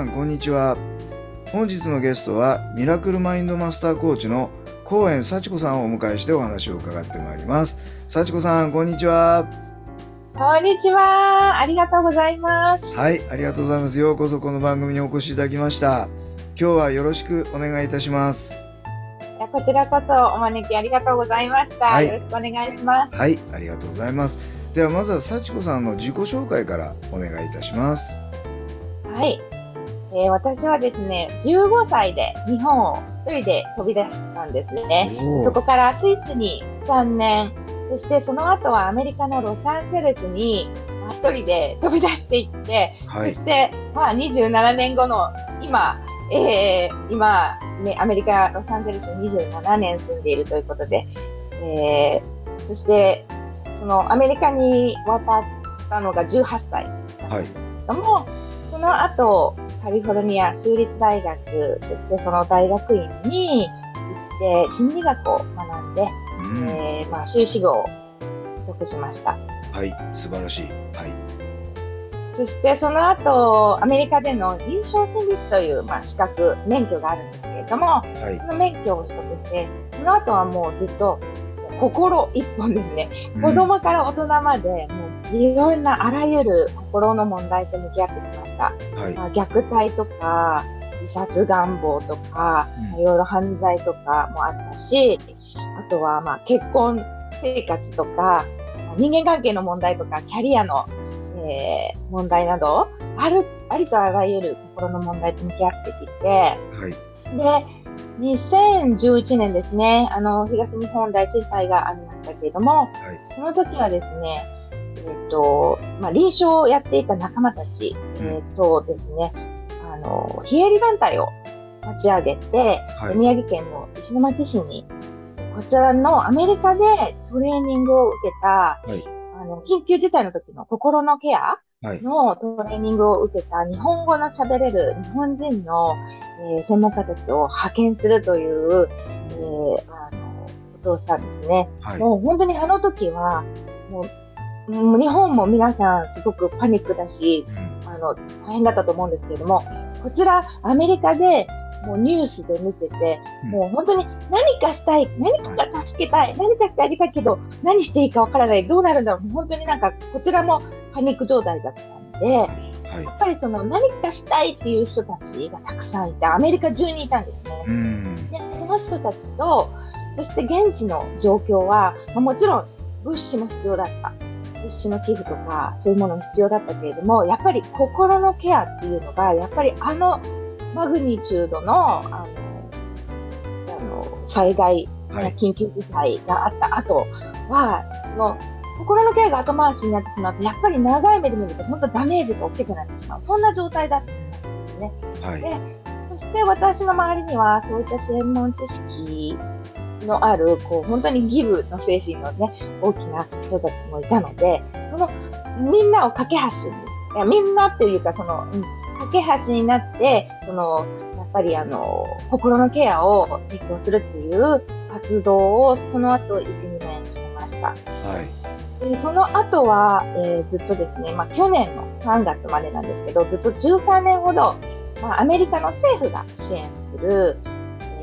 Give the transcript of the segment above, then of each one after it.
さんこんにちは本日のゲストはミラクルマインドマスターコーチの高円幸子さんをお迎えしてお話を伺ってまいります幸子さんこんにちはこんにちは。ありがとうございます。はいありがとうございますようこそこの番組にお越しいただきました今日はよろしくお願いいたしますこちらこそお招きありがとうございました。はいよろしくお願いします。はいありがとうございますではまずは幸子さんの自己紹介からお願いいたしますはい。えー私はですね、15歳で日本を一人で飛び出したんですね。そこからスイスに3年、そしてその後はアメリカのロサンゼルスにまあ一人で飛び出していって、はい。そして、まあ、27年後の今、えー今、ね、アメリカ・ロサンゼルスに27年住んでいるということで、えーそして、そのアメリカに渡ったのが18歳はい。も、その後、カリフォルニア州立大学、そしてその大学院に行って心理学を学んで、うん。えーまあ、修士号を取得しました。はい素晴らしい。はい。そしてその後、アメリカでの臨床心理師という、まあ、資格、免許があるんですけれども、はい。その免許を取得して、その後はもうずっと心一本ですね。子供から大人まで、もういろんなあらゆる心の問題と向き合ってきました。うんはい。まあ、虐待とか、自殺願望とか、いろいろ犯罪とかもあったし、あとはまあ結婚生活とか、まあ人間関係の問題とか、キャリアの、えー問題など、ある、ありとあらゆる心の問題と向き合ってきて、はい。で、2011年ですね、あの、東日本大震災がありましたけれども、はい。その時はですね、えっ、と、まあ、臨床をやっていた仲間たち、うん。えっ、とですね、あの、非営利団体を立ち上げて、はい。宮城県の石巻市に、こちらのアメリカでトレーニングを受けた、はい。あの、緊急事態の時の心のケアはい。のトレーニングを受けた日本語の喋れる日本人の、えー専門家たちを派遣するという、えーあの、ことをしたんですね。はい。もう本当にあの時は、もう日本も皆さんすごくパニックだし、あの、大変だったと思うんですけれども、こちらアメリカでもうニュースで見てて、うん。もう本当に何かしたい、何か助けたい、何かしてあげたいけど、何していいかわからない、どうなるんだろう、本当になんかこちらもパニック状態だったんで、やはい。っぱりその何かしたいっていう人たちがたくさんいて、アメリカ中にいたんですね。うん。でその人たちと、そして現地の状況は、まあ、もちろん物資も必要だった。物資の寄付とか、そういうものも必要だったけれども、やっぱり心のケアっていうのが、やっぱりあのマグニチュードの、あの、あの災害、はい緊急事態があった後は、その、心のケアが後回しになってしまうと、やっぱり長い目で見ると、本当ダメージが大きくなってしまう。そんな状態だったんですね。はいでそして私の周りには、そういった専門知識のある、こう、本当にギブの精神のね、大きな人たちもいたので、その、みんなを架け橋に、いや、みんなというか、その、うん、架け橋になって、その、やっぱりあの、心のケアを提供するっていう活動を、その後、1、2年してました。はいでその後は、えーずっとですね、まあ、去年の3月までなんですけど、ずっと13年ほど、まあ、アメリカの政府が支援する、えー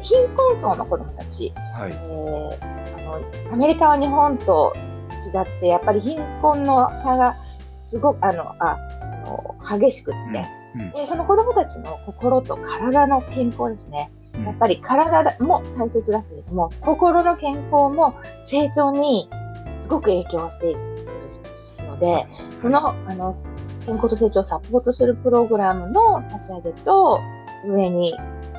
貧困層の子どもたち、はい。えーあの、アメリカは日本と違って、やっぱり貧困の差がすごく、あの、あ、あの激しくって、うんでその子どもたちの心と体の健康ですね。うん。やっぱり体も大切だけれども、心の健康も成長にすごく影響しているので、その、あの、健康と成長をサポートするプログラムの立ち上げと運営に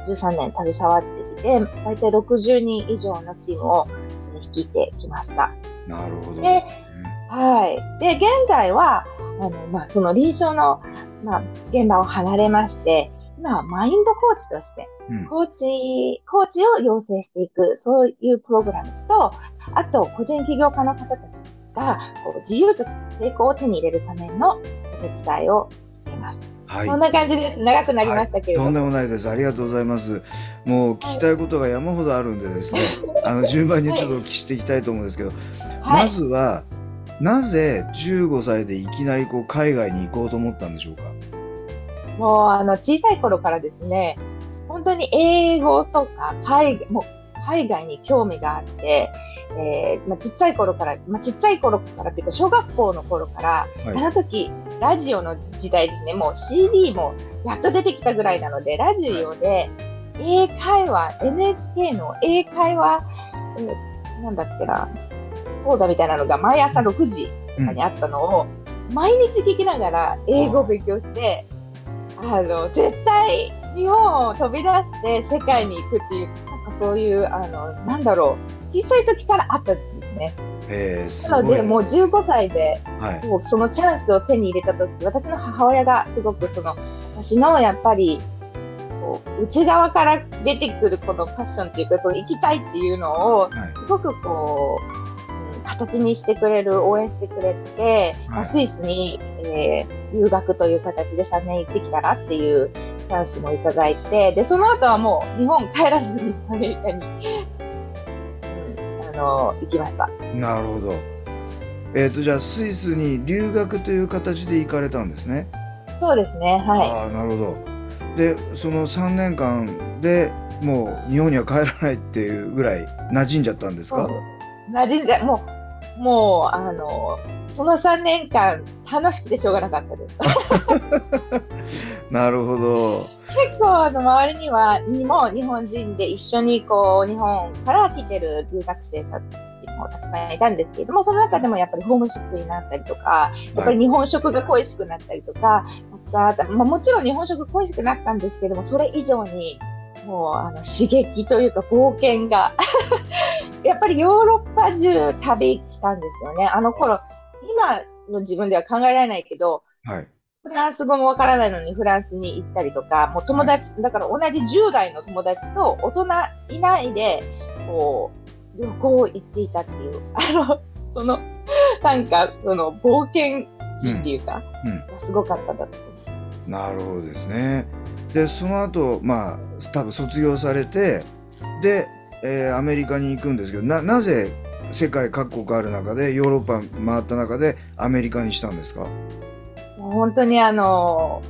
13年携わってきて、大体60人以上のチームを率いてきました。なるほど。ではい。で、現在は、あの、まあ、その臨床の、まあ、現場を離れまして、今はマインドコーチとして、うんコーチ、コーチを養成していく、そういうプログラムと、あと、個人起業家の方たちが、こう自由と成功を手に入れるためのお手伝いを。はいこんな感じです。長くなりましたけれども。とんでもないです。ありがとうございます。もう聞きたいことが山ほどあるんでですね、あの順番にちょっとお聞きしていきたいと思うんですけど、はいまずはなぜ15歳でいきなりこう海外に行こうと思ったんでしょうか？もうあの小さい頃からですね、本当に英語とか海もう海外に興味があって、えーまあ、ちっちゃい頃から、まあ、ちっちゃい頃からっていうか小学校の頃から、はい。あの時ラジオの時代ですね、もう CD もやっと出てきたぐらいなので、ラジオで英会話、NHK の英会話、えーなんだっけな、講座みたいなのが毎朝6時とかにあったのを、毎日聞きながら英語を勉強して、あの、絶対日本を飛び出して世界に行くっていう、なんかそういう、あの、なんだろう、小さい時からあったんですね。えー、すごいなので、もう15歳で、はい。こうそのチャンスを手に入れた時、私の母親がすごくその、私のやっぱり、こう内側から出てくるこのパッションっていうか、その行きたいっていうのを、はい。すごくこう、うん形にしてくれる、応援してくれて、まあはいスイスに、えー留学という形で3年行ってきたらっていうチャンスもいただいて、で、その後はもう日本帰らずにアメリカに、の、行きました。なるほど。えっ、とじゃあスイスに留学という形で行かれたんですね？そうですね、はい。ああなるほど。でその3年間でもう日本には帰らないっていうぐらい馴染んじゃったんですか？馴染んで、もう、もう、あの、その3年間、楽しくてしょうがなかったです。なるほど。結構、あの、周りには、にも日本人で一緒に、こう、日本から来てる留学生たちもたくさんいたんですけれども、その中でもやっぱりホームシックになったりとか、やっぱり日本食が恋しくなったりとか、あとまあ、もちろん日本食恋しくなったんですけども、それ以上に、もうあの刺激というか冒険が やっぱりヨーロッパ中旅したんですよね。あの頃、今の自分では考えられないけど、はい。フランス語もわからないのにフランスに行ったりとか、もう友達、だから同じ10代の友達と大人いないで、こう、旅行行っていたっていう、あの、その、なんか、その、冒険期っていうか、うん。うん。すごかっただと思なるほどですね。でその後まあ多分卒業されてで、えーアメリカに行くんですけどななぜ世界各国ある中でヨーロッパ回った中でアメリカにしたんですか？本当にあの、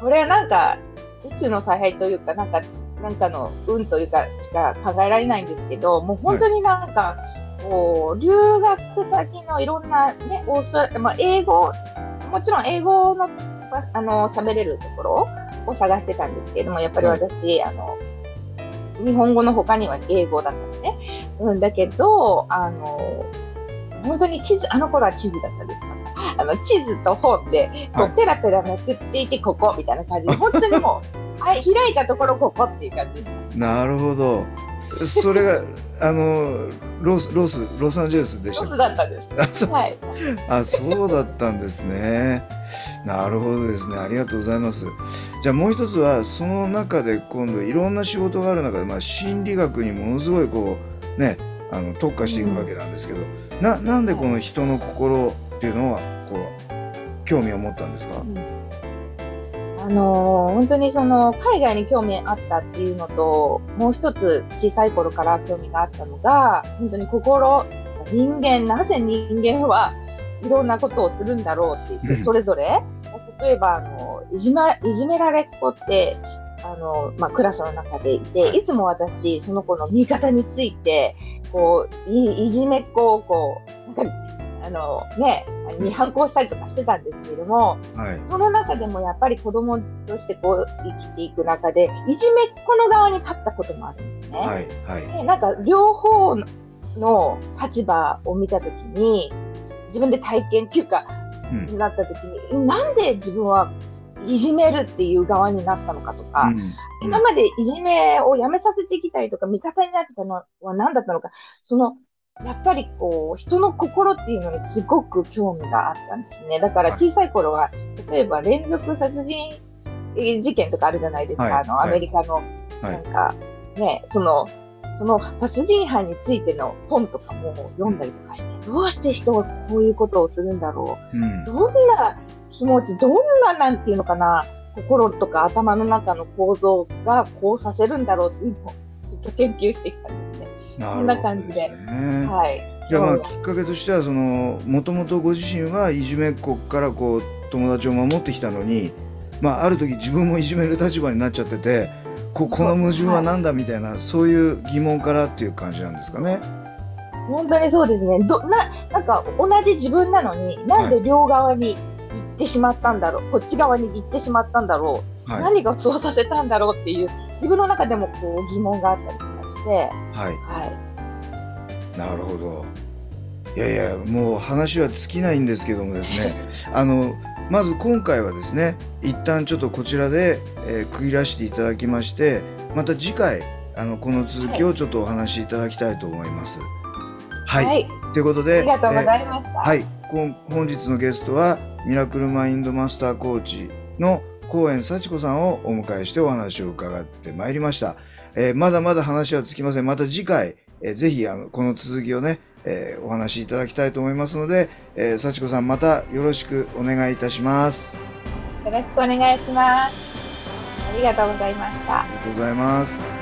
これはなんか、宇宙の采配というか、なんか、なんかの運というかしか考えられないんですけど、もう本当になんか、こう、留学先のいろんなね、オーストラリア、まあ、英語、もちろん英語の、あの、喋れるところを探してたんですけれども、やっぱり私、あの、日本語の他には英語だったのね。うん、だけど、あの、本当に地図、あの頃は地図だったんですかあの、地図と本で、こはいう、ペラペラめくっていて、ここ、みたいな感じで、本当にもう、はい、開いたところ、ここっていう感じです。なるほどそれが あのロスロスロサンゼルスでした一つだったんです。はい。あそうだったんですね。なるほどですね。ありがとうございます。じゃあもう一つはその中で今度いろんな仕事がある中で、まあ、心理学にものすごいこうねあの特化していくわけなんですけど、ななんでこの人の心っていうのは興味を持ったんですか、あのー本当にその海外に興味あったっていうのと、もう一つ小さい頃から興味があったのが、本当に心、人間、なぜ人間はいろんなことをするんだろうってそれぞれ、例えばあのいじま、いじめられっ子って、あの、まあ、クラスの中でいて、はい。いつも私、その子の味方について、こう、いいじめっ子をこう、なんか、あの、ね、に反抗したりとかしてたんですけれども、はい。その中でもやっぱり子供としてこう生きていく中で、いじめっ子の側に立ったこともあるんですね。はい。はい。でなんか両方の立場を見たときに、自分で体験っていうか、うんなったときに、なんで自分はいじめるっていう側になったのかとか、うん今までいじめをやめさせてきたりとか、味方になってたのは何だったのか、その、やっぱりこう、人の心っていうのにすごく興味があったんですね。だから小さい頃は、例えば連続殺人事件とかあるじゃないですか。はいあの、アメリカの、はい。なんか、ね、その、その殺人犯についての本とかも読んだりとかして、どうして人はこういうことをするんだろう。うん。どんな気持ち、どんななんていうのかな、心とか頭の中の構造がこうさせるんだろうっていうのをずっと研究してきたんですね。なこんな感じでねはい。じゃあまあきっかけとしてはそのもともとご自身はいじめっ子からこう友達を守ってきたのに、まあ、ある時自分もいじめる立場になっちゃっててここの矛盾は何だみたいなそういう疑問からっていう感じなんですかね。本当にそうですね。どななんか同じ自分なのに、なんで両側に行ってしまったんだろう、こっち側に行ってしまったんだろう、はい、何がそうさせたんだろうっていう、自分の中でもこう疑問があったりはい、はい。なるほど。いやいやもう話は尽きないんですけどもですねあのまず今回はですね一旦ちょっとこちらで、えー区切らせていただきましてまた次回あのこの続きをちょっとお話しいただきたいと思います。はい、はい。ということでありがとうごえざいました。ーはいこ本日のゲストはミラクルマインドマスターコーチの高円幸子さんをお迎えしてお話を伺ってまいりました。えーまだまだ話はつきません。また次回、えーぜひあのこの続きをね、えーお話しいただきたいと思いますので、えー幸子さんまたよろしくお願いいたします。よろしくお願いします。ありがとうございましたあ。りがとうございます。